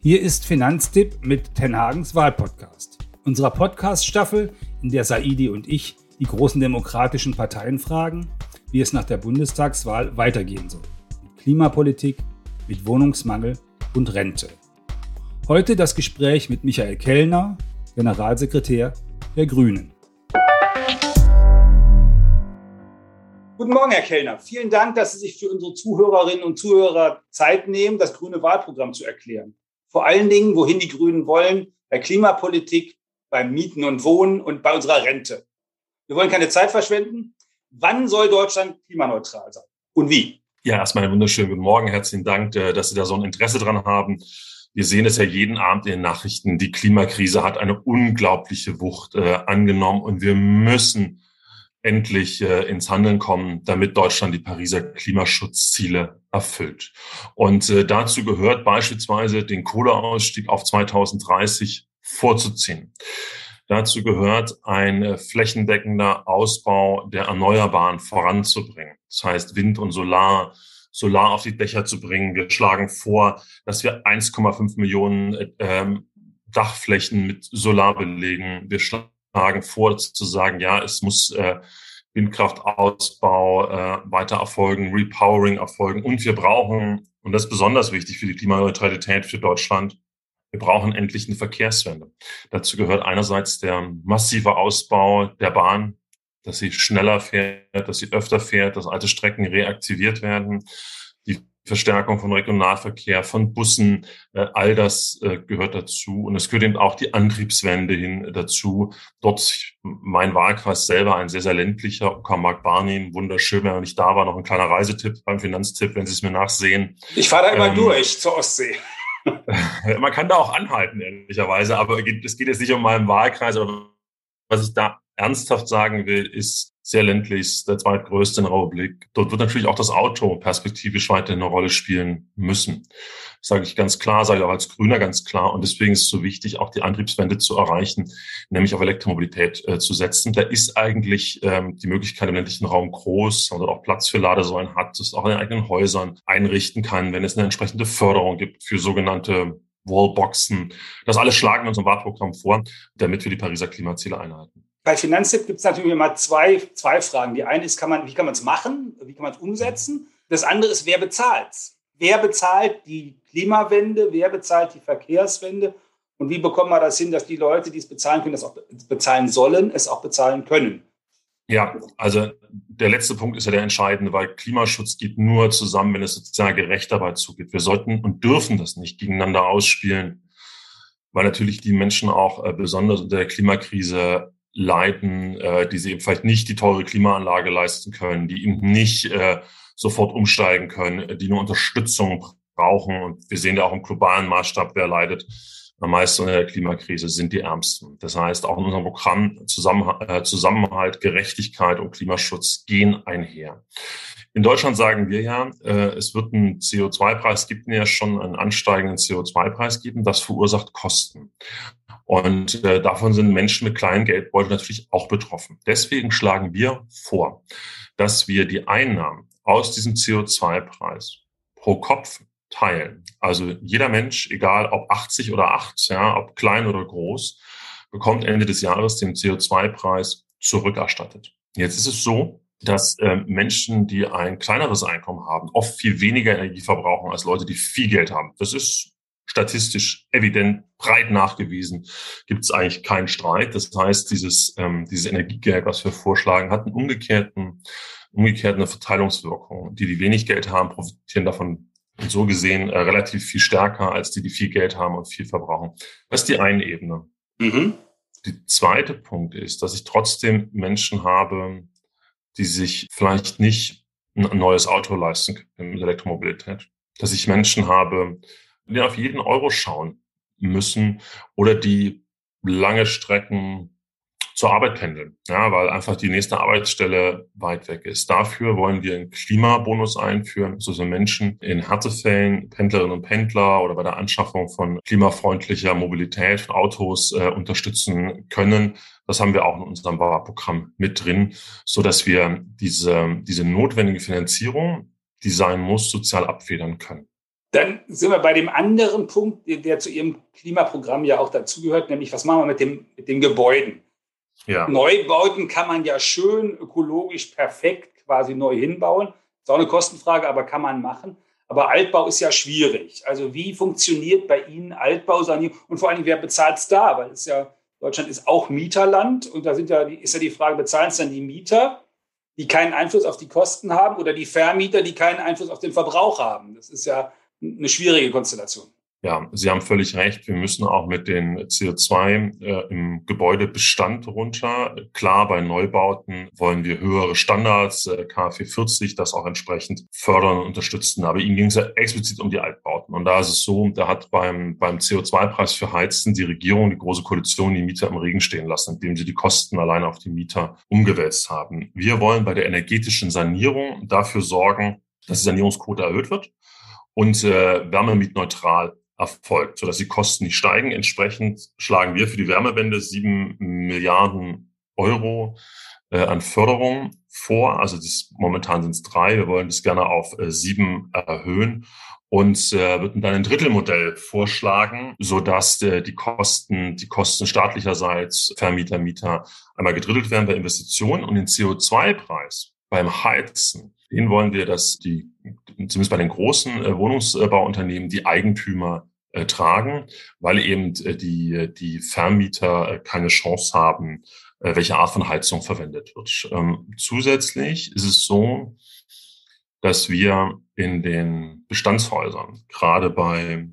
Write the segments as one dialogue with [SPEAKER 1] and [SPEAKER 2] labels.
[SPEAKER 1] Hier ist Finanztipp mit Tenhagens Wahlpodcast. Unserer Podcast-Staffel, in der Saidi und ich die großen demokratischen Parteien fragen, wie es nach der Bundestagswahl weitergehen soll. Mit Klimapolitik, mit Wohnungsmangel und Rente. Heute das Gespräch mit Michael Kellner, Generalsekretär der Grünen. Guten Morgen, Herr Kellner. Vielen Dank, dass Sie sich für unsere Zuhörerinnen und Zuhörer Zeit nehmen, das grüne Wahlprogramm zu erklären. Vor allen Dingen, wohin die Grünen wollen, bei Klimapolitik, beim Mieten und Wohnen und bei unserer Rente. Wir wollen keine Zeit verschwenden. Wann soll Deutschland klimaneutral sein? Und wie?
[SPEAKER 2] Ja, erstmal einen wunderschönen guten Morgen. Herzlichen Dank, äh, dass Sie da so ein Interesse dran haben. Wir sehen es ja jeden Abend in den Nachrichten. Die Klimakrise hat eine unglaubliche Wucht äh, angenommen und wir müssen endlich äh, ins Handeln kommen, damit Deutschland die Pariser Klimaschutzziele erfüllt. Und äh, dazu gehört beispielsweise den Kohleausstieg auf 2030 vorzuziehen. Dazu gehört ein äh, flächendeckender Ausbau der Erneuerbaren voranzubringen. Das heißt, Wind und Solar, Solar auf die Dächer zu bringen. Wir schlagen vor, dass wir 1,5 Millionen äh, ähm, Dachflächen mit Solar belegen. Wir schlagen vor, zu sagen, ja, es muss äh, Windkraftausbau äh, weiter erfolgen, Repowering erfolgen. Und wir brauchen, und das ist besonders wichtig für die Klimaneutralität für Deutschland, wir brauchen endlich eine Verkehrswende. Dazu gehört einerseits der massive Ausbau der Bahn, dass sie schneller fährt, dass sie öfter fährt, dass alte Strecken reaktiviert werden. Die Verstärkung von Regionalverkehr, von Bussen, äh, all das äh, gehört dazu. Und es gehört eben auch die Antriebswende hin dazu. Dort mein Wahlkreis selber ein sehr, sehr ländlicher, Uckermark Barnim, wunderschön, wenn er nicht da war, noch ein kleiner Reisetipp beim Finanztipp, wenn Sie es mir nachsehen.
[SPEAKER 1] Ich fahre da immer ähm, durch zur Ostsee.
[SPEAKER 2] Man kann da auch anhalten, ehrlicherweise, aber es geht jetzt nicht um meinen Wahlkreis, aber was ich da ernsthaft sagen will, ist sehr ländlich, der zweitgrößte in der Republik. Dort wird natürlich auch das Auto perspektivisch weiterhin eine Rolle spielen müssen. Das sage ich ganz klar, sage ich auch als Grüner ganz klar. Und deswegen ist es so wichtig, auch die Antriebswende zu erreichen, nämlich auf Elektromobilität äh, zu setzen. Da ist eigentlich ähm, die Möglichkeit im ländlichen Raum groß, und auch Platz für Ladesäulen hat, das auch in den eigenen Häusern einrichten kann, wenn es eine entsprechende Förderung gibt für sogenannte Wallboxen. Das alles schlagen wir unserem Wahlprogramm vor, damit wir die Pariser Klimaziele einhalten.
[SPEAKER 1] Bei Finanztipp gibt es natürlich immer zwei, zwei Fragen. Die eine ist, kann man, wie kann man es machen? Wie kann man es umsetzen? Das andere ist, wer bezahlt Wer bezahlt die Klimawende? Wer bezahlt die Verkehrswende? Und wie bekommt man das hin, dass die Leute, die es bezahlen können, das auch bezahlen sollen, es auch bezahlen können?
[SPEAKER 2] Ja, also der letzte Punkt ist ja der entscheidende, weil Klimaschutz geht nur zusammen, wenn es sozial gerecht dabei zugeht. Wir sollten und dürfen das nicht gegeneinander ausspielen, weil natürlich die Menschen auch äh, besonders unter der Klimakrise leiden, äh, die sie eben vielleicht nicht die teure Klimaanlage leisten können, die eben nicht äh, sofort umsteigen können, die nur Unterstützung brauchen. Und wir sehen ja auch im globalen Maßstab, wer leidet am meisten in der Klimakrise, sind die Ärmsten. Das heißt, auch in unserem Programm äh, Zusammenhalt Gerechtigkeit und Klimaschutz gehen einher. In Deutschland sagen wir ja, äh, es wird einen CO2-Preis, gibt ja schon einen ansteigenden CO2-Preis geben, das verursacht Kosten. Und äh, davon sind Menschen mit kleinen Geldbeuteln natürlich auch betroffen. Deswegen schlagen wir vor, dass wir die Einnahmen aus diesem CO2-Preis pro Kopf teilen. Also jeder Mensch, egal ob 80 oder 8, ja, ob klein oder groß, bekommt Ende des Jahres den CO2-Preis zurückerstattet. Jetzt ist es so, dass äh, Menschen, die ein kleineres Einkommen haben, oft viel weniger Energie verbrauchen als Leute, die viel Geld haben. Das ist statistisch evident breit nachgewiesen, gibt es eigentlich keinen Streit. Das heißt, dieses, ähm, dieses Energiegeld, was wir vorschlagen, hat einen umgekehrten, umgekehrte Verteilungswirkung. Die, die wenig Geld haben, profitieren davon so gesehen äh, relativ viel stärker als die, die viel Geld haben und viel verbrauchen. Das ist die eine Ebene. Mhm. Die zweite Punkt ist, dass ich trotzdem Menschen habe, die sich vielleicht nicht ein neues Auto leisten können mit Elektromobilität. Dass ich Menschen habe, die auf jeden Euro schauen müssen oder die lange Strecken zur Arbeit pendeln, ja, weil einfach die nächste Arbeitsstelle weit weg ist. Dafür wollen wir einen Klimabonus einführen, so sind Menschen in Härtefällen, Pendlerinnen und Pendler oder bei der Anschaffung von klimafreundlicher Mobilität von Autos äh, unterstützen können. Das haben wir auch in unserem Bauprogramm mit drin, so dass wir diese, diese notwendige Finanzierung, die sein muss, sozial abfedern können.
[SPEAKER 1] Dann sind wir bei dem anderen Punkt, der zu Ihrem Klimaprogramm ja auch dazugehört, nämlich was machen wir mit, dem, mit den Gebäuden? Ja. Neubauten kann man ja schön ökologisch perfekt quasi neu hinbauen. Ist auch eine Kostenfrage, aber kann man machen. Aber Altbau ist ja schwierig. Also wie funktioniert bei Ihnen Altbausanierung und vor allem, wer bezahlt es da? Weil es ja, Deutschland ist auch Mieterland und da sind ja, ist ja die Frage, bezahlen es dann die Mieter, die keinen Einfluss auf die Kosten haben oder die Vermieter, die keinen Einfluss auf den Verbrauch haben? Das ist ja eine schwierige Konstellation.
[SPEAKER 2] Ja, Sie haben völlig recht. Wir müssen auch mit den CO2 äh, im Gebäudebestand runter. Klar, bei Neubauten wollen wir höhere Standards, äh, KfW 40, das auch entsprechend fördern und unterstützen. Aber Ihnen ging es ja explizit um die Altbauten. Und da ist es so, da hat beim, beim CO2-Preis für Heizen die Regierung, die Große Koalition, die Mieter im Regen stehen lassen, indem sie die Kosten alleine auf die Mieter umgewälzt haben. Wir wollen bei der energetischen Sanierung dafür sorgen, dass die Sanierungsquote erhöht wird und äh, wärmemietneutral erfolgt, sodass die Kosten nicht steigen. Entsprechend schlagen wir für die Wärmewende sieben Milliarden Euro äh, an Förderung vor. Also das, momentan sind es drei. Wir wollen das gerne auf äh, sieben erhöhen und äh, würden dann ein Drittelmodell vorschlagen, so dass äh, die Kosten, die Kosten staatlicherseits Vermieter, Mieter einmal gedrittelt werden bei Investitionen und den CO2-Preis beim Heizen. Den wollen wir, dass die, zumindest bei den großen äh, Wohnungsbauunternehmen, die Eigentümer äh, tragen, weil eben äh, die, die Vermieter keine Chance haben, welche Art von Heizung verwendet wird. Ähm, zusätzlich ist es so, dass wir in den Bestandshäusern, gerade bei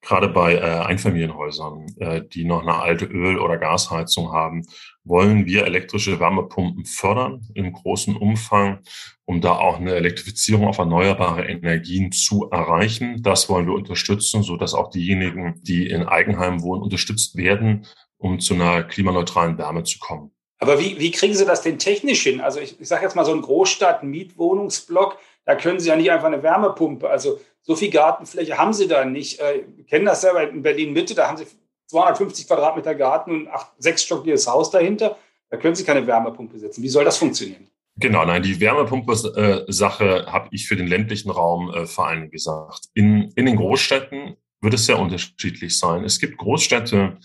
[SPEAKER 2] gerade bei äh, Einfamilienhäusern, äh, die noch eine alte Öl- oder Gasheizung haben, wollen wir elektrische Wärmepumpen fördern im großen Umfang, um da auch eine Elektrifizierung auf erneuerbare Energien zu erreichen. Das wollen wir unterstützen, so dass auch diejenigen, die in Eigenheimen wohnen, unterstützt werden, um zu einer klimaneutralen Wärme zu kommen.
[SPEAKER 1] Aber wie, wie kriegen Sie das denn technisch hin? Also ich, ich sage jetzt mal so ein Großstadt-Mietwohnungsblock, da können Sie ja nicht einfach eine Wärmepumpe. Also so viel Gartenfläche haben sie da nicht. Äh, kennen das selber in Berlin Mitte, da haben sie 250 Quadratmeter Garten und ein sechsstöckiges Haus dahinter. Da können sie keine Wärmepumpe setzen. Wie soll das funktionieren?
[SPEAKER 2] Genau, nein, die Wärmepumpe-Sache äh, habe ich für den ländlichen Raum äh, vor allem gesagt. In, in den Großstädten wird es sehr unterschiedlich sein. Es gibt Großstädte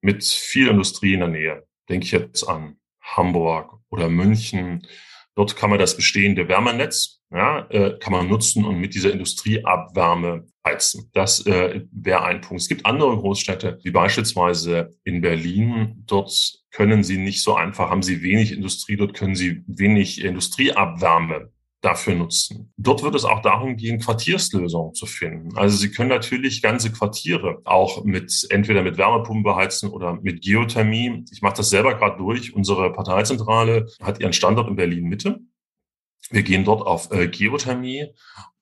[SPEAKER 2] mit viel Industrie in der Nähe. Denke ich jetzt an Hamburg oder München. Dort kann man das bestehende Wärmenetz ja, äh, kann man nutzen und mit dieser Industrieabwärme heizen. Das äh, wäre ein Punkt. Es gibt andere Großstädte, wie beispielsweise in Berlin. Dort können Sie nicht so einfach, haben Sie wenig Industrie, dort können Sie wenig Industrieabwärme dafür nutzen. Dort wird es auch darum gehen, Quartierslösungen zu finden. Also Sie können natürlich ganze Quartiere auch mit entweder mit Wärmepumpen beheizen oder mit Geothermie. Ich mache das selber gerade durch. Unsere Parteizentrale hat ihren Standort in Berlin Mitte. Wir gehen dort auf äh, Geothermie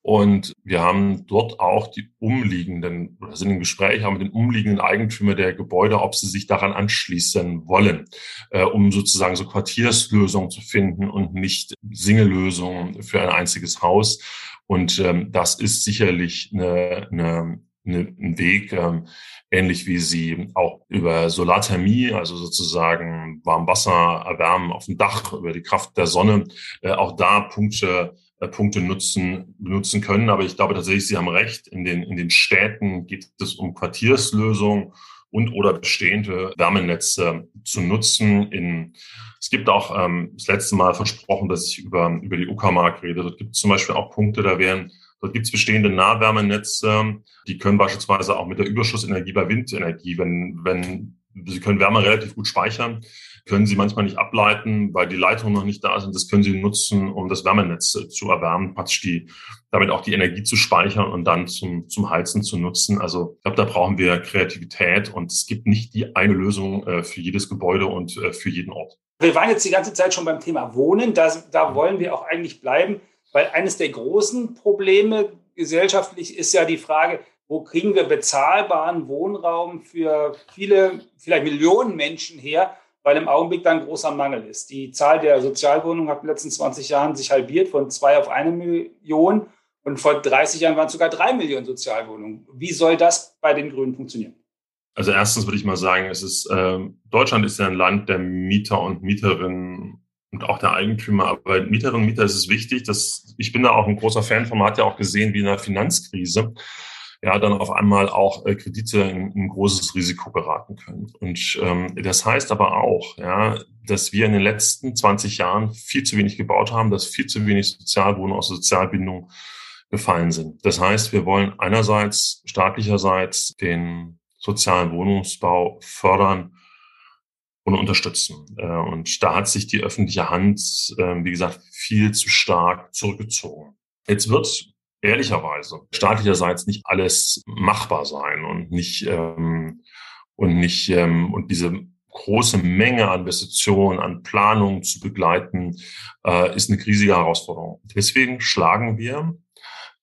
[SPEAKER 2] und wir haben dort auch die umliegenden, oder sind im Gespräch auch mit den umliegenden Eigentümern der Gebäude, ob sie sich daran anschließen wollen, äh, um sozusagen so Quartierslösungen zu finden und nicht Singellösungen für ein einziges Haus. Und ähm, das ist sicherlich eine, eine, eine, ein Weg, ähm, ähnlich wie sie auch über Solarthermie, also sozusagen Warmwasser erwärmen auf dem Dach über die Kraft der Sonne, äh, auch da Punkte äh, Punkte nutzen, benutzen können. Aber ich glaube tatsächlich, Sie haben recht. In den, in den Städten geht es um Quartierslösungen und oder bestehende Wärmenetze zu nutzen. In, es gibt auch ähm, das letzte Mal versprochen, dass ich über, über die Uckermark rede. Dort gibt es zum Beispiel auch Punkte, da wären Dort gibt es bestehende Nahwärmenetze, die können beispielsweise auch mit der Überschussenergie bei Windenergie, wenn, wenn Sie können Wärme relativ gut speichern, können Sie manchmal nicht ableiten, weil die Leitungen noch nicht da sind. Das können Sie nutzen, um das Wärmenetz zu erwärmen, praktisch die, damit auch die Energie zu speichern und dann zum, zum Heizen zu nutzen. Also ich glaube, da brauchen wir Kreativität und es gibt nicht die eine Lösung äh, für jedes Gebäude und äh, für jeden Ort.
[SPEAKER 1] Wir waren jetzt die ganze Zeit schon beim Thema Wohnen. Da, da wollen wir auch eigentlich bleiben. Weil eines der großen Probleme gesellschaftlich ist ja die Frage, wo kriegen wir bezahlbaren Wohnraum für viele, vielleicht Millionen Menschen her, weil im Augenblick da ein großer Mangel ist. Die Zahl der Sozialwohnungen hat in den letzten 20 Jahren sich halbiert von zwei auf eine Million und vor 30 Jahren waren es sogar drei Millionen Sozialwohnungen. Wie soll das bei den Grünen funktionieren?
[SPEAKER 2] Also erstens würde ich mal sagen, es ist äh, Deutschland ist ja ein Land der Mieter und Mieterinnen und auch der Eigentümer. Aber Mieterinnen und Mieter ist es wichtig, dass ich bin da auch ein großer Fan von, man hat ja auch gesehen, wie in der Finanzkrise ja dann auf einmal auch äh, Kredite in ein großes Risiko geraten können. Und ähm, das heißt aber auch, ja, dass wir in den letzten 20 Jahren viel zu wenig gebaut haben, dass viel zu wenig Sozialwohnungen aus Sozialbindung gefallen sind. Das heißt, wir wollen einerseits staatlicherseits den sozialen Wohnungsbau fördern und unterstützen. Äh, und da hat sich die öffentliche Hand, ähm, wie gesagt, viel zu stark zurückgezogen. Jetzt wird ehrlicherweise staatlicherseits nicht alles machbar sein und nicht ähm, und nicht ähm, und diese große Menge an Investitionen, an Planungen zu begleiten, äh, ist eine riesige Herausforderung. Deswegen schlagen wir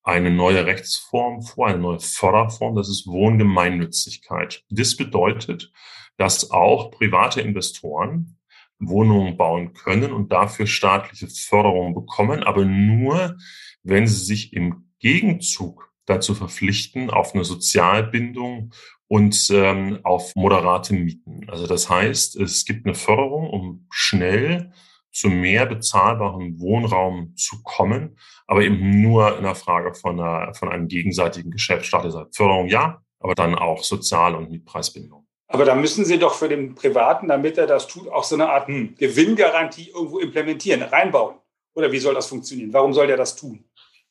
[SPEAKER 2] eine neue Rechtsform vor, eine neue Förderform, das ist Wohngemeinnützigkeit. Das bedeutet, dass auch private Investoren Wohnungen bauen können und dafür staatliche Förderung bekommen, aber nur, wenn sie sich im Gegenzug dazu verpflichten auf eine Sozialbindung und ähm, auf moderate Mieten. Also das heißt, es gibt eine Förderung, um schnell zu mehr bezahlbarem Wohnraum zu kommen, aber eben nur in der Frage von, einer, von einem gegenseitigen Geschäft. Staatliche Förderung ja, aber dann auch Sozial- und Mietpreisbindung.
[SPEAKER 1] Aber da müssen Sie doch für den Privaten, damit er das tut, auch so eine Art hm, Gewinngarantie irgendwo implementieren, reinbauen. Oder wie soll das funktionieren? Warum soll der das tun?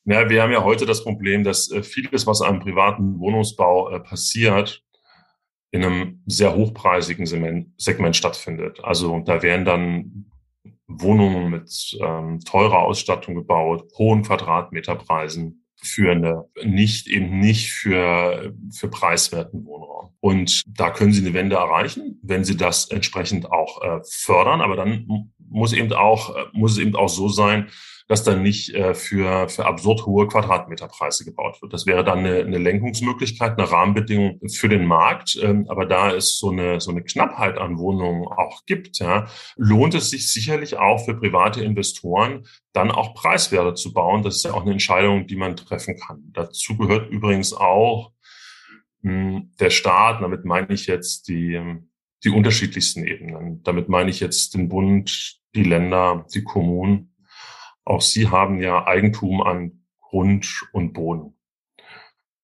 [SPEAKER 2] Ja, wir haben ja heute das Problem, dass äh, vieles, was am privaten Wohnungsbau äh, passiert, in einem sehr hochpreisigen Segment stattfindet. Also da werden dann Wohnungen mit ähm, teurer Ausstattung gebaut, hohen Quadratmeterpreisen für eine, nicht eben nicht für, für preiswerten. Und da können Sie eine Wende erreichen, wenn Sie das entsprechend auch äh, fördern. Aber dann muss eben auch, äh, muss es eben auch so sein, dass dann nicht äh, für, für absurd hohe Quadratmeterpreise gebaut wird. Das wäre dann eine, eine Lenkungsmöglichkeit, eine Rahmenbedingung für den Markt. Ähm, aber da es so eine, so eine Knappheit an Wohnungen auch gibt, ja, lohnt es sich sicherlich auch für private Investoren, dann auch Preiswerte zu bauen. Das ist ja auch eine Entscheidung, die man treffen kann. Dazu gehört übrigens auch der Staat. Damit meine ich jetzt die, die unterschiedlichsten Ebenen. Damit meine ich jetzt den Bund, die Länder, die Kommunen auch sie haben ja Eigentum an Grund und Boden.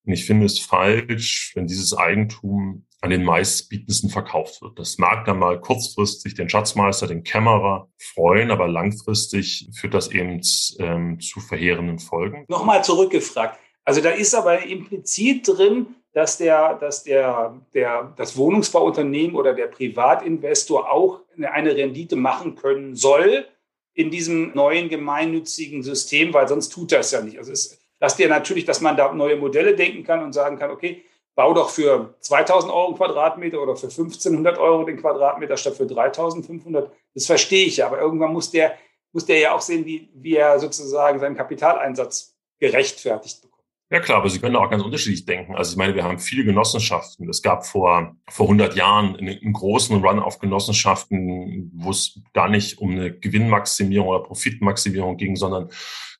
[SPEAKER 2] Und ich finde es falsch, wenn dieses Eigentum an den meistbietendsten verkauft wird. Das mag dann mal kurzfristig den Schatzmeister, den Kämmerer freuen, aber langfristig führt das eben ähm, zu verheerenden Folgen.
[SPEAKER 1] Nochmal zurückgefragt. Also da ist aber implizit drin, dass der, dass der, der, das Wohnungsbauunternehmen oder der Privatinvestor auch eine Rendite machen können soll, in diesem neuen gemeinnützigen System, weil sonst tut das ja nicht. Also es lasst ihr natürlich, dass man da neue Modelle denken kann und sagen kann, okay, bau doch für 2000 Euro Quadratmeter oder für 1500 Euro den Quadratmeter statt für 3500. Das verstehe ich ja, aber irgendwann muss der, muss der ja auch sehen, wie, wie er sozusagen seinen Kapitaleinsatz gerechtfertigt bekommt.
[SPEAKER 2] Ja klar, aber Sie können auch ganz unterschiedlich denken. Also ich meine, wir haben viele Genossenschaften. Es gab vor, vor 100 Jahren einen, großen Run auf Genossenschaften, wo es gar nicht um eine Gewinnmaximierung oder Profitmaximierung ging, sondern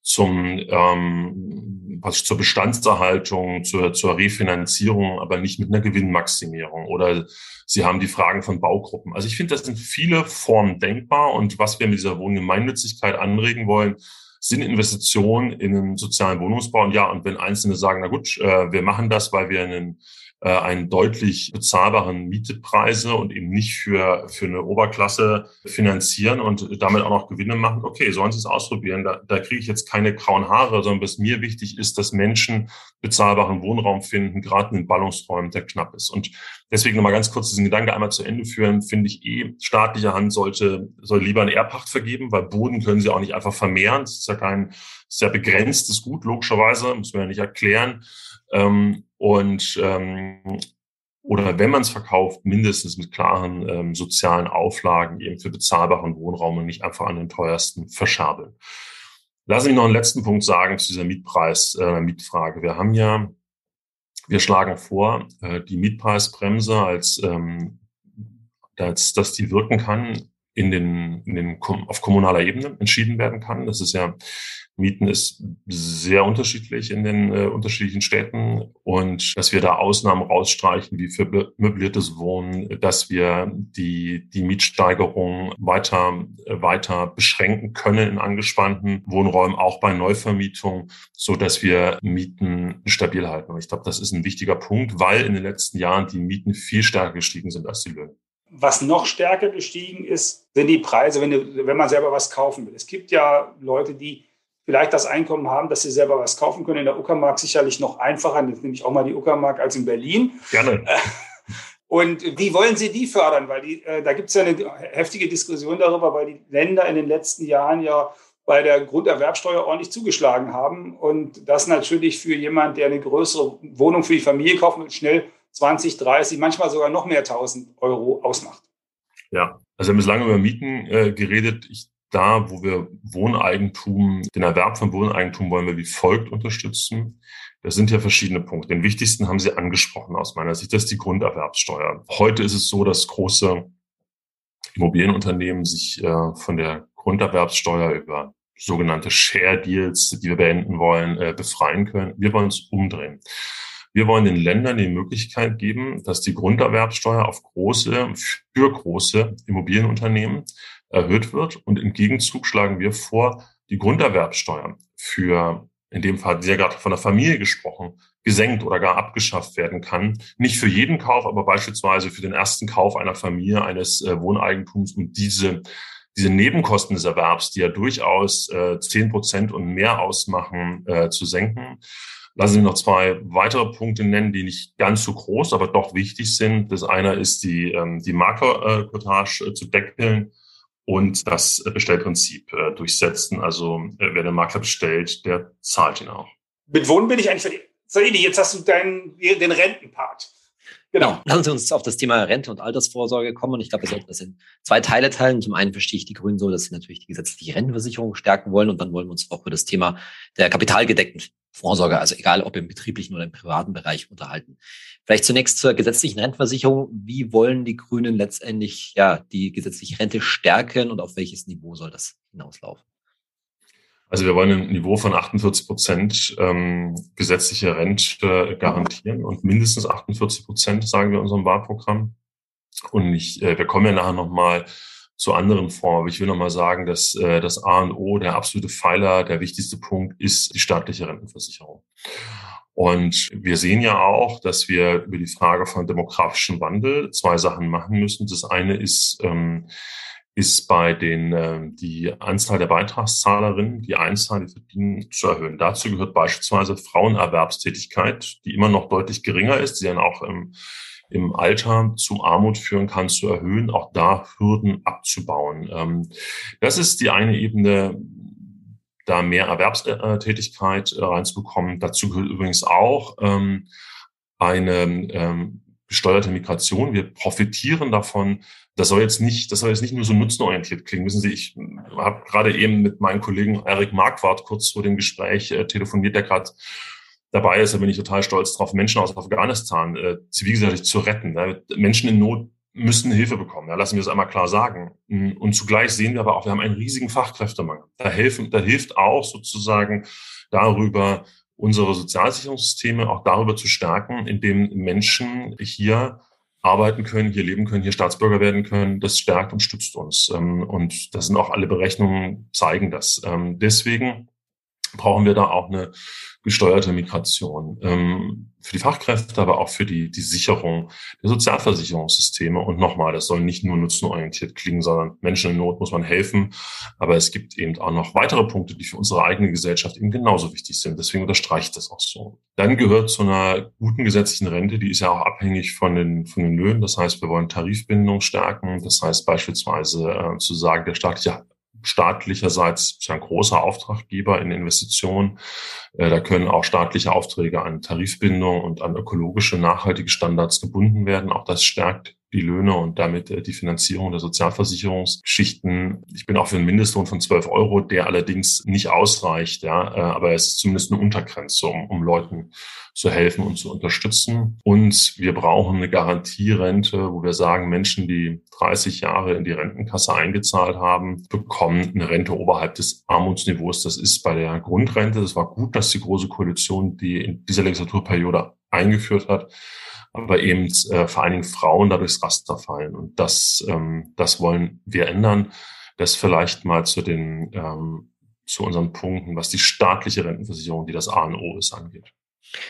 [SPEAKER 2] zum ähm, was zur Bestandserhaltung, zur, zur Refinanzierung, aber nicht mit einer Gewinnmaximierung. Oder Sie haben die Fragen von Baugruppen. Also ich finde, das sind viele Formen denkbar. Und was wir mit dieser Wohngemeinnützigkeit anregen wollen, sind Investitionen in den sozialen Wohnungsbau. Und ja, und wenn Einzelne sagen, na gut, äh, wir machen das, weil wir einen einen deutlich bezahlbaren Mietpreise und eben nicht für, für eine Oberklasse finanzieren und damit auch noch Gewinne machen. Okay, sollen sie es ausprobieren. Da, da kriege ich jetzt keine grauen Haare, sondern was mir wichtig ist, dass Menschen bezahlbaren Wohnraum finden, gerade in den Ballungsräumen, der knapp ist. Und deswegen nochmal ganz kurz diesen Gedanke einmal zu Ende führen, finde ich eh, staatliche Hand sollte, soll lieber eine Erbpacht vergeben, weil Boden können sie auch nicht einfach vermehren. Das ist ja kein sehr begrenztes Gut, logischerweise, muss man ja nicht erklären. Ähm, und ähm, oder wenn man es verkauft, mindestens mit klaren ähm, sozialen Auflagen eben für bezahlbaren Wohnraum und nicht einfach an den teuersten verschabeln. Lassen Sie mich noch einen letzten Punkt sagen zu dieser Mietpreis, äh, Mietfrage. Wir haben ja, wir schlagen vor, äh, die Mietpreisbremse als, ähm, als dass die wirken kann in den, in den, auf kommunaler Ebene entschieden werden kann. Das ist ja Mieten ist sehr unterschiedlich in den äh, unterschiedlichen Städten und dass wir da Ausnahmen rausstreichen, wie für möbliertes Wohnen, dass wir die, die Mietsteigerung weiter, äh, weiter beschränken können in angespannten Wohnräumen, auch bei Neuvermietung, so dass wir Mieten stabil halten. Und ich glaube, das ist ein wichtiger Punkt, weil in den letzten Jahren die Mieten viel stärker gestiegen sind als die Löhne.
[SPEAKER 1] Was noch stärker gestiegen ist, sind die Preise, wenn, wenn man selber was kaufen will. Es gibt ja Leute, die vielleicht das Einkommen haben, dass sie selber was kaufen können. In der Uckermark sicherlich noch einfacher, jetzt nehme ich auch mal die Uckermark als in Berlin.
[SPEAKER 2] Gerne.
[SPEAKER 1] Und wie wollen Sie die fördern? Weil die, äh, da gibt es ja eine heftige Diskussion darüber, weil die Länder in den letzten Jahren ja bei der Grunderwerbsteuer ordentlich zugeschlagen haben. Und das natürlich für jemand, der eine größere Wohnung für die Familie kaufen will, schnell 20, 30, manchmal sogar noch mehr 1000 Euro ausmacht.
[SPEAKER 2] Ja, also wir haben bislang über Mieten äh, geredet. Ich da, wo wir Wohneigentum, den Erwerb von Wohneigentum wollen wir wie folgt unterstützen. Das sind ja verschiedene Punkte. Den wichtigsten haben Sie angesprochen aus meiner Sicht. Das ist die Grunderwerbssteuer. Heute ist es so, dass große Immobilienunternehmen sich äh, von der Grunderwerbssteuer über sogenannte Share Deals, die wir beenden wollen, äh, befreien können. Wir wollen es umdrehen. Wir wollen den Ländern die Möglichkeit geben, dass die Grunderwerbssteuer auf große, für große Immobilienunternehmen erhöht wird. Und im Gegenzug schlagen wir vor, die Grunderwerbsteuer für, in dem Fall sehr gerade von der Familie gesprochen, gesenkt oder gar abgeschafft werden kann. Nicht für jeden Kauf, aber beispielsweise für den ersten Kauf einer Familie, eines äh, Wohneigentums und diese diese Nebenkosten des Erwerbs, die ja durchaus äh, zehn äh, Prozent und mehr ausmachen, äh, zu senken. Lassen Sie noch zwei weitere Punkte nennen, die nicht ganz so groß, aber doch wichtig sind. Das eine ist die, ähm, die Maklercottage äh, zu deckeln und das Bestellprinzip äh, durchsetzen. Also äh, wer den Makler bestellt, der zahlt ihn auch.
[SPEAKER 1] Mit Wohnen bin ich eigentlich für die. Saidi, jetzt hast du deinen, den Rentenpart.
[SPEAKER 3] Genau. genau. Lassen Sie uns auf das Thema Rente und Altersvorsorge kommen. Ich glaube, wir sollten das in zwei Teile teilen. Zum einen verstehe ich die Grünen so, dass sie natürlich die gesetzliche Rentenversicherung stärken wollen und dann wollen wir uns auch über das Thema der kapitalgedeckten Vorsorge, also egal ob im betrieblichen oder im privaten Bereich, unterhalten. Vielleicht zunächst zur gesetzlichen Rentenversicherung. Wie wollen die Grünen letztendlich ja die gesetzliche Rente stärken und auf welches Niveau soll das hinauslaufen?
[SPEAKER 2] Also wir wollen ein Niveau von 48 Prozent ähm, gesetzliche Rente garantieren und mindestens 48 Prozent, sagen wir unserem Wahlprogramm. Und ich, äh, wir kommen ja nachher nochmal zu anderen Formen. Aber ich will nochmal sagen, dass äh, das A und O, der absolute Pfeiler, der wichtigste Punkt ist die staatliche Rentenversicherung. Und wir sehen ja auch, dass wir über die Frage von demografischem Wandel zwei Sachen machen müssen. Das eine ist, ähm, ist bei den äh, die Anzahl der Beitragszahlerinnen, die Einzahl, die verdienen, zu erhöhen. Dazu gehört beispielsweise Frauenerwerbstätigkeit, die immer noch deutlich geringer ist, die dann auch im, im Alter zu Armut führen kann, zu erhöhen, auch da Hürden abzubauen. Ähm, das ist die eine Ebene, da mehr Erwerbstätigkeit äh, reinzubekommen. Dazu gehört übrigens auch ähm, eine ähm, gesteuerte Migration. Wir profitieren davon, das soll jetzt nicht, das soll jetzt nicht nur so nutzenorientiert klingen. Wissen Sie, ich habe gerade eben mit meinem Kollegen Erik Marquardt kurz vor dem Gespräch äh, telefoniert, der gerade dabei ist, da bin ich total stolz drauf, Menschen aus Afghanistan äh, zivilgesellschaftlich zu retten. Ne? Menschen in Not müssen Hilfe bekommen. Ja, lassen wir es einmal klar sagen. Und zugleich sehen wir aber auch, wir haben einen riesigen Fachkräftemangel. Da helfen, da hilft auch sozusagen darüber, unsere Sozialsicherungssysteme auch darüber zu stärken, indem Menschen hier arbeiten können, hier leben können, hier Staatsbürger werden können, das stärkt und stützt uns. Ähm, und das sind auch alle Berechnungen, zeigen das. Ähm, deswegen brauchen wir da auch eine gesteuerte Migration ähm, für die Fachkräfte, aber auch für die, die Sicherung der Sozialversicherungssysteme. Und nochmal, das soll nicht nur nutzenorientiert klingen, sondern Menschen in Not muss man helfen. Aber es gibt eben auch noch weitere Punkte, die für unsere eigene Gesellschaft eben genauso wichtig sind. Deswegen unterstreicht das auch so. Dann gehört zu einer guten gesetzlichen Rente, die ist ja auch abhängig von den, von den Löhnen. Das heißt, wir wollen Tarifbindung stärken. Das heißt beispielsweise äh, zu sagen, der staatliche staatlicherseits ist ein großer Auftraggeber in Investitionen. Äh, da können auch staatliche Aufträge an Tarifbindung und an ökologische, nachhaltige Standards gebunden werden. Auch das stärkt die Löhne und damit äh, die Finanzierung der Sozialversicherungsgeschichten. Ich bin auch für einen Mindestlohn von 12 Euro, der allerdings nicht ausreicht, ja, äh, aber es ist zumindest eine Untergrenze, um, um Leuten zu helfen und zu unterstützen. Und wir brauchen eine Garantierente, wo wir sagen, Menschen, die 30 Jahre in die Rentenkasse eingezahlt haben, bekommen eine Rente oberhalb des Armutsniveaus. Das ist bei der Grundrente. Das war gut, dass die Große Koalition die in dieser Legislaturperiode eingeführt hat aber eben äh, vor allen Dingen Frauen dadurch Raster fallen. Und das, ähm, das wollen wir ändern. Das vielleicht mal zu den ähm, zu unseren Punkten, was die staatliche Rentenversicherung, die das A und O ist, angeht.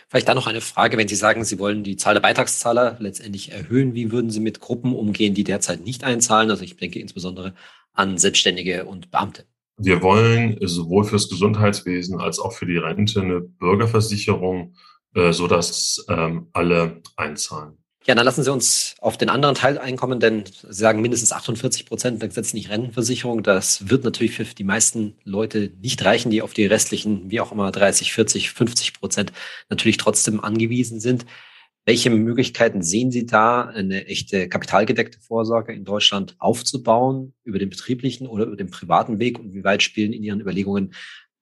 [SPEAKER 3] Vielleicht da noch eine Frage, wenn Sie sagen, Sie wollen die Zahl der Beitragszahler letztendlich erhöhen, wie würden Sie mit Gruppen umgehen, die derzeit nicht einzahlen? Also ich denke insbesondere an Selbstständige und Beamte.
[SPEAKER 2] Wir wollen sowohl fürs Gesundheitswesen als auch für die Rente eine Bürgerversicherung äh, so dass ähm, alle einzahlen.
[SPEAKER 3] Ja, dann lassen Sie uns auf den anderen Teil einkommen, denn Sie sagen mindestens 48 Prozent der gesetzlichen Rentenversicherung. Das wird natürlich für die meisten Leute nicht reichen, die auf die restlichen, wie auch immer, 30, 40, 50 Prozent natürlich trotzdem angewiesen sind. Welche Möglichkeiten sehen Sie da, eine echte kapitalgedeckte Vorsorge in Deutschland aufzubauen, über den betrieblichen oder über den privaten Weg? Und wie weit spielen in Ihren Überlegungen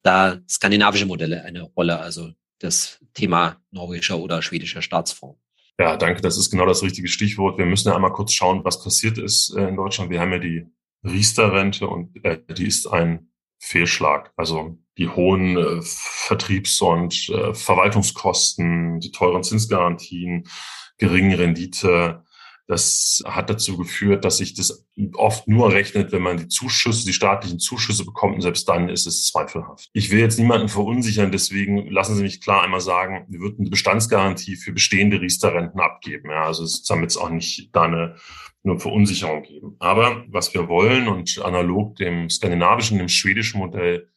[SPEAKER 3] da skandinavische Modelle eine Rolle? Also das Thema norwegischer oder schwedischer Staatsfonds.
[SPEAKER 2] Ja, danke. Das ist genau das richtige Stichwort. Wir müssen ja einmal kurz schauen, was passiert ist äh, in Deutschland. Wir haben ja die Riester-Rente und äh, die ist ein Fehlschlag. Also die hohen äh, Vertriebs- und äh, Verwaltungskosten, die teuren Zinsgarantien, geringen Rendite, das hat dazu geführt, dass sich das oft nur rechnet, wenn man die Zuschüsse, die staatlichen Zuschüsse bekommt. Und selbst dann ist es zweifelhaft. Ich will jetzt niemanden verunsichern. Deswegen lassen Sie mich klar einmal sagen, wir würden eine Bestandsgarantie für bestehende Riester-Renten abgeben. Ja, also damit es auch nicht da eine, eine Verunsicherung geben. Aber was wir wollen und analog dem skandinavischen, dem schwedischen Modell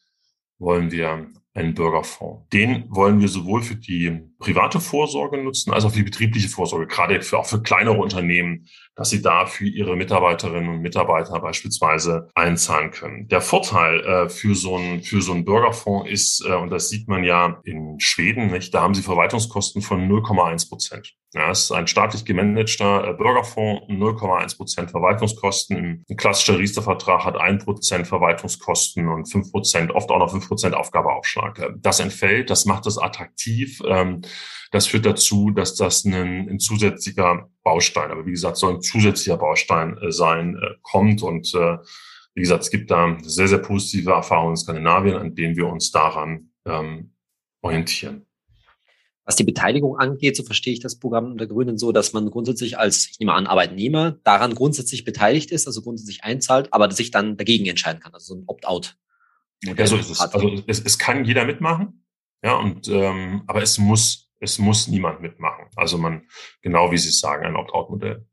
[SPEAKER 2] wollen wir einen Bürgerfonds. Den wollen wir sowohl für die private Vorsorge nutzen, als auch für die betriebliche Vorsorge, gerade für, auch für kleinere Unternehmen, dass sie da für ihre Mitarbeiterinnen und Mitarbeiter beispielsweise einzahlen können. Der Vorteil äh, für so ein für so ein Bürgerfonds ist, äh, und das sieht man ja in Schweden, nicht, da haben sie Verwaltungskosten von 0,1 Prozent. Ja, es ist ein staatlich gemanagter äh, Bürgerfonds, 0,1 Prozent Verwaltungskosten. Ein klassischer Riester-Vertrag hat 1 Prozent Verwaltungskosten und 5 Prozent, oft auch noch 5 Prozent Aufgabeaufschlag. Das entfällt, das macht es attraktiv. Ähm, das führt dazu, dass das ein, ein zusätzlicher Baustein, aber wie gesagt, soll ein zusätzlicher Baustein äh, sein, kommt. Und wie gesagt, es gibt da sehr, sehr positive Erfahrungen in Skandinavien, an denen wir uns daran ähm, orientieren.
[SPEAKER 3] Was die Beteiligung angeht, so verstehe ich das Programm der Grünen so, dass man grundsätzlich als, ich nehme an, Arbeitnehmer daran grundsätzlich beteiligt ist, also grundsätzlich einzahlt, aber sich dann dagegen entscheiden kann, also so ein Opt-out.
[SPEAKER 2] Ja, so ist es. Also es, es kann jeder mitmachen, ja, und ähm, aber es muss, es muss niemand mitmachen. Also man, genau wie Sie sagen, ein Opt-out-Modell.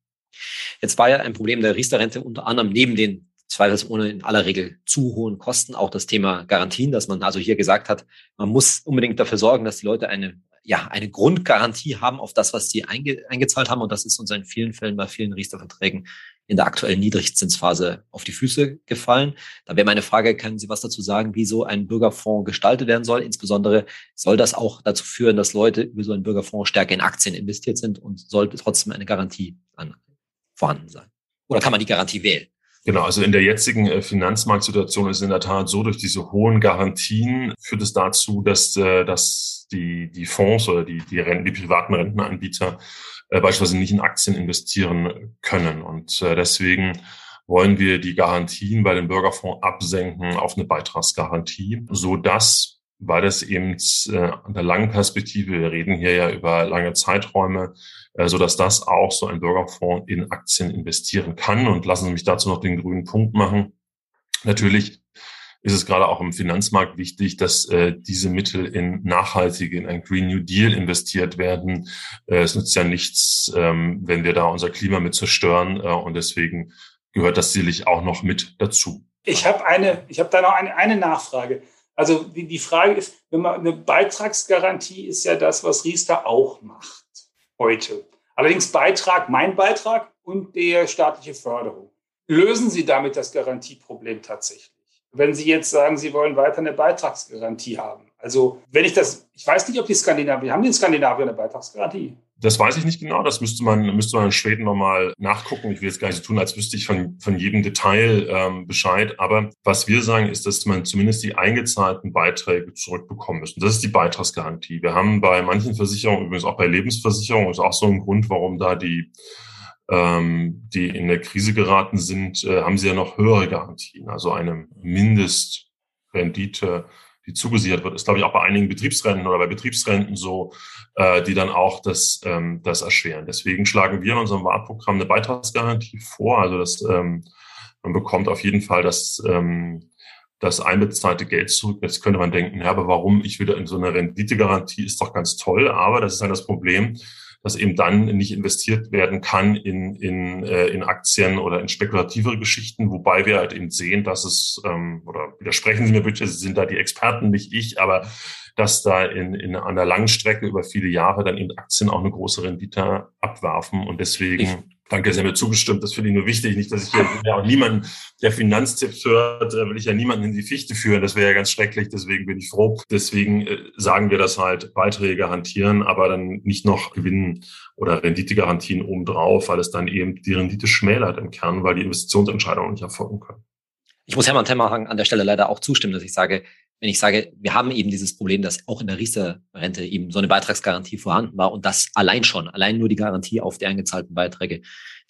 [SPEAKER 3] Jetzt war ja ein Problem der Riester-Rente unter anderem neben den zweifelsohne in aller Regel zu hohen Kosten auch das Thema Garantien, dass man also hier gesagt hat, man muss unbedingt dafür sorgen, dass die Leute eine ja, eine Grundgarantie haben auf das, was sie einge eingezahlt haben. Und das ist uns in vielen Fällen bei vielen Riester-Verträgen in der aktuellen Niedrigzinsphase auf die Füße gefallen. Da wäre meine Frage, können Sie was dazu sagen, wie so ein Bürgerfonds gestaltet werden soll? Insbesondere soll das auch dazu führen, dass Leute über so einen Bürgerfonds stärker in Aktien investiert sind und sollte trotzdem eine Garantie vorhanden sein? Oder kann man die Garantie wählen?
[SPEAKER 2] Genau, also in der jetzigen äh, Finanzmarktsituation ist es in der Tat so, durch diese hohen Garantien führt es dazu, dass, äh, dass die, die Fonds oder die, die, Renten, die privaten Rentenanbieter äh, beispielsweise nicht in Aktien investieren können. Und deswegen wollen wir die Garantien bei dem Bürgerfonds absenken auf eine Beitragsgarantie, so dass weil das eben äh, an der langen Perspektive, wir reden hier ja über lange Zeiträume, äh, so dass das auch so ein Bürgerfonds in Aktien investieren kann. Und lassen Sie mich dazu noch den grünen Punkt machen. Natürlich ist es gerade auch im Finanzmarkt wichtig, dass äh, diese Mittel in nachhaltige, in ein Green New Deal investiert werden. Äh, es nützt ja nichts, ähm, wenn wir da unser Klima mit zerstören. Äh, und deswegen gehört das sicherlich auch noch mit dazu.
[SPEAKER 1] Ich habe eine, ich habe da noch eine, eine Nachfrage. Also die, die Frage ist, wenn man eine Beitragsgarantie ist ja das, was Riester auch macht heute. Allerdings Beitrag, mein Beitrag und der staatliche Förderung. Lösen Sie damit das Garantieproblem tatsächlich? Wenn Sie jetzt sagen, Sie wollen weiter eine Beitragsgarantie haben. Also wenn ich das, ich weiß nicht, ob die Skandinavier, haben die in Skandinavien eine Beitragsgarantie?
[SPEAKER 2] Das weiß ich nicht genau. Das müsste man, müsste man in Schweden nochmal nachgucken. Ich will jetzt gar nicht so tun, als wüsste ich von, von jedem Detail ähm, Bescheid. Aber was wir sagen, ist, dass man zumindest die eingezahlten Beiträge zurückbekommen müssen. Das ist die Beitragsgarantie. Wir haben bei manchen Versicherungen, übrigens auch bei Lebensversicherungen, ist auch so ein Grund, warum da die ähm, die in der Krise geraten sind, äh, haben sie ja noch höhere Garantien, also eine Mindestrendite die zugesichert wird, ist, glaube ich, auch bei einigen Betriebsrenten oder bei Betriebsrenten so, äh, die dann auch das, ähm, das erschweren. Deswegen schlagen wir in unserem Wahlprogramm eine Beitragsgarantie vor. Also dass ähm, man bekommt auf jeden Fall das, ähm, das einbezahlte Geld zurück. Jetzt könnte man denken, ja, aber warum? Ich will in so eine Renditegarantie ist doch ganz toll, aber das ist dann das Problem dass eben dann nicht investiert werden kann in, in, äh, in Aktien oder in spekulativere Geschichten, wobei wir halt eben sehen, dass es, ähm, oder widersprechen Sie mir bitte, Sie sind da die Experten, nicht ich, aber dass da in, in der langen Strecke über viele Jahre dann eben Aktien auch eine große Rendite abwerfen und deswegen ich Danke, Sie haben mir zugestimmt. Das finde ich nur wichtig. Nicht, dass ich hier ja auch niemanden, der Finanztipps hört, äh, will ich ja niemanden in die Fichte führen. Das wäre ja ganz schrecklich. Deswegen bin ich froh. Deswegen äh, sagen wir das halt, Beiträge garantieren, aber dann nicht noch Gewinnen oder Renditegarantien obendrauf, weil es dann eben die Rendite schmälert im Kern, weil die Investitionsentscheidungen nicht erfolgen können.
[SPEAKER 3] Ich muss Hermann Temmerhang an der Stelle leider auch zustimmen, dass ich sage, wenn ich sage, wir haben eben dieses Problem, dass auch in der Riester-Rente eben so eine Beitragsgarantie vorhanden war und das allein schon, allein nur die Garantie auf die eingezahlten Beiträge,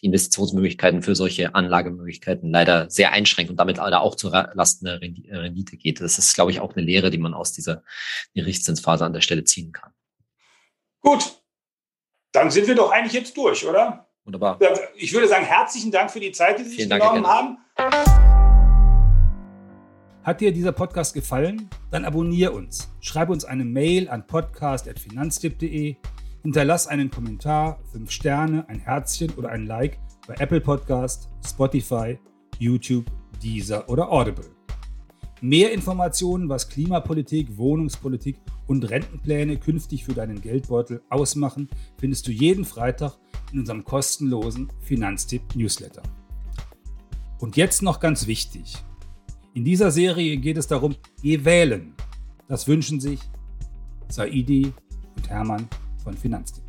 [SPEAKER 3] die Investitionsmöglichkeiten für solche Anlagemöglichkeiten leider sehr einschränkt und damit leider auch zur Lasten der Rendite geht. Das ist, glaube ich, auch eine Lehre, die man aus dieser Gerichtszinsphase an der Stelle ziehen kann.
[SPEAKER 1] Gut, dann sind wir doch eigentlich jetzt durch, oder?
[SPEAKER 3] Wunderbar.
[SPEAKER 1] Ich würde sagen, herzlichen Dank für die Zeit, die Sie sich genommen haben. Hat dir dieser Podcast gefallen? Dann abonniere uns. Schreibe uns eine Mail an podcast.finanztipp.de. Hinterlass einen Kommentar, 5 Sterne, ein Herzchen oder ein Like bei Apple Podcast, Spotify, YouTube, Deezer oder Audible. Mehr Informationen, was Klimapolitik, Wohnungspolitik und Rentenpläne künftig für deinen Geldbeutel ausmachen, findest du jeden Freitag in unserem kostenlosen Finanztipp-Newsletter. Und jetzt noch ganz wichtig. In dieser Serie geht es darum, geh wählen. Das wünschen sich Saidi und Hermann von Finanztipp.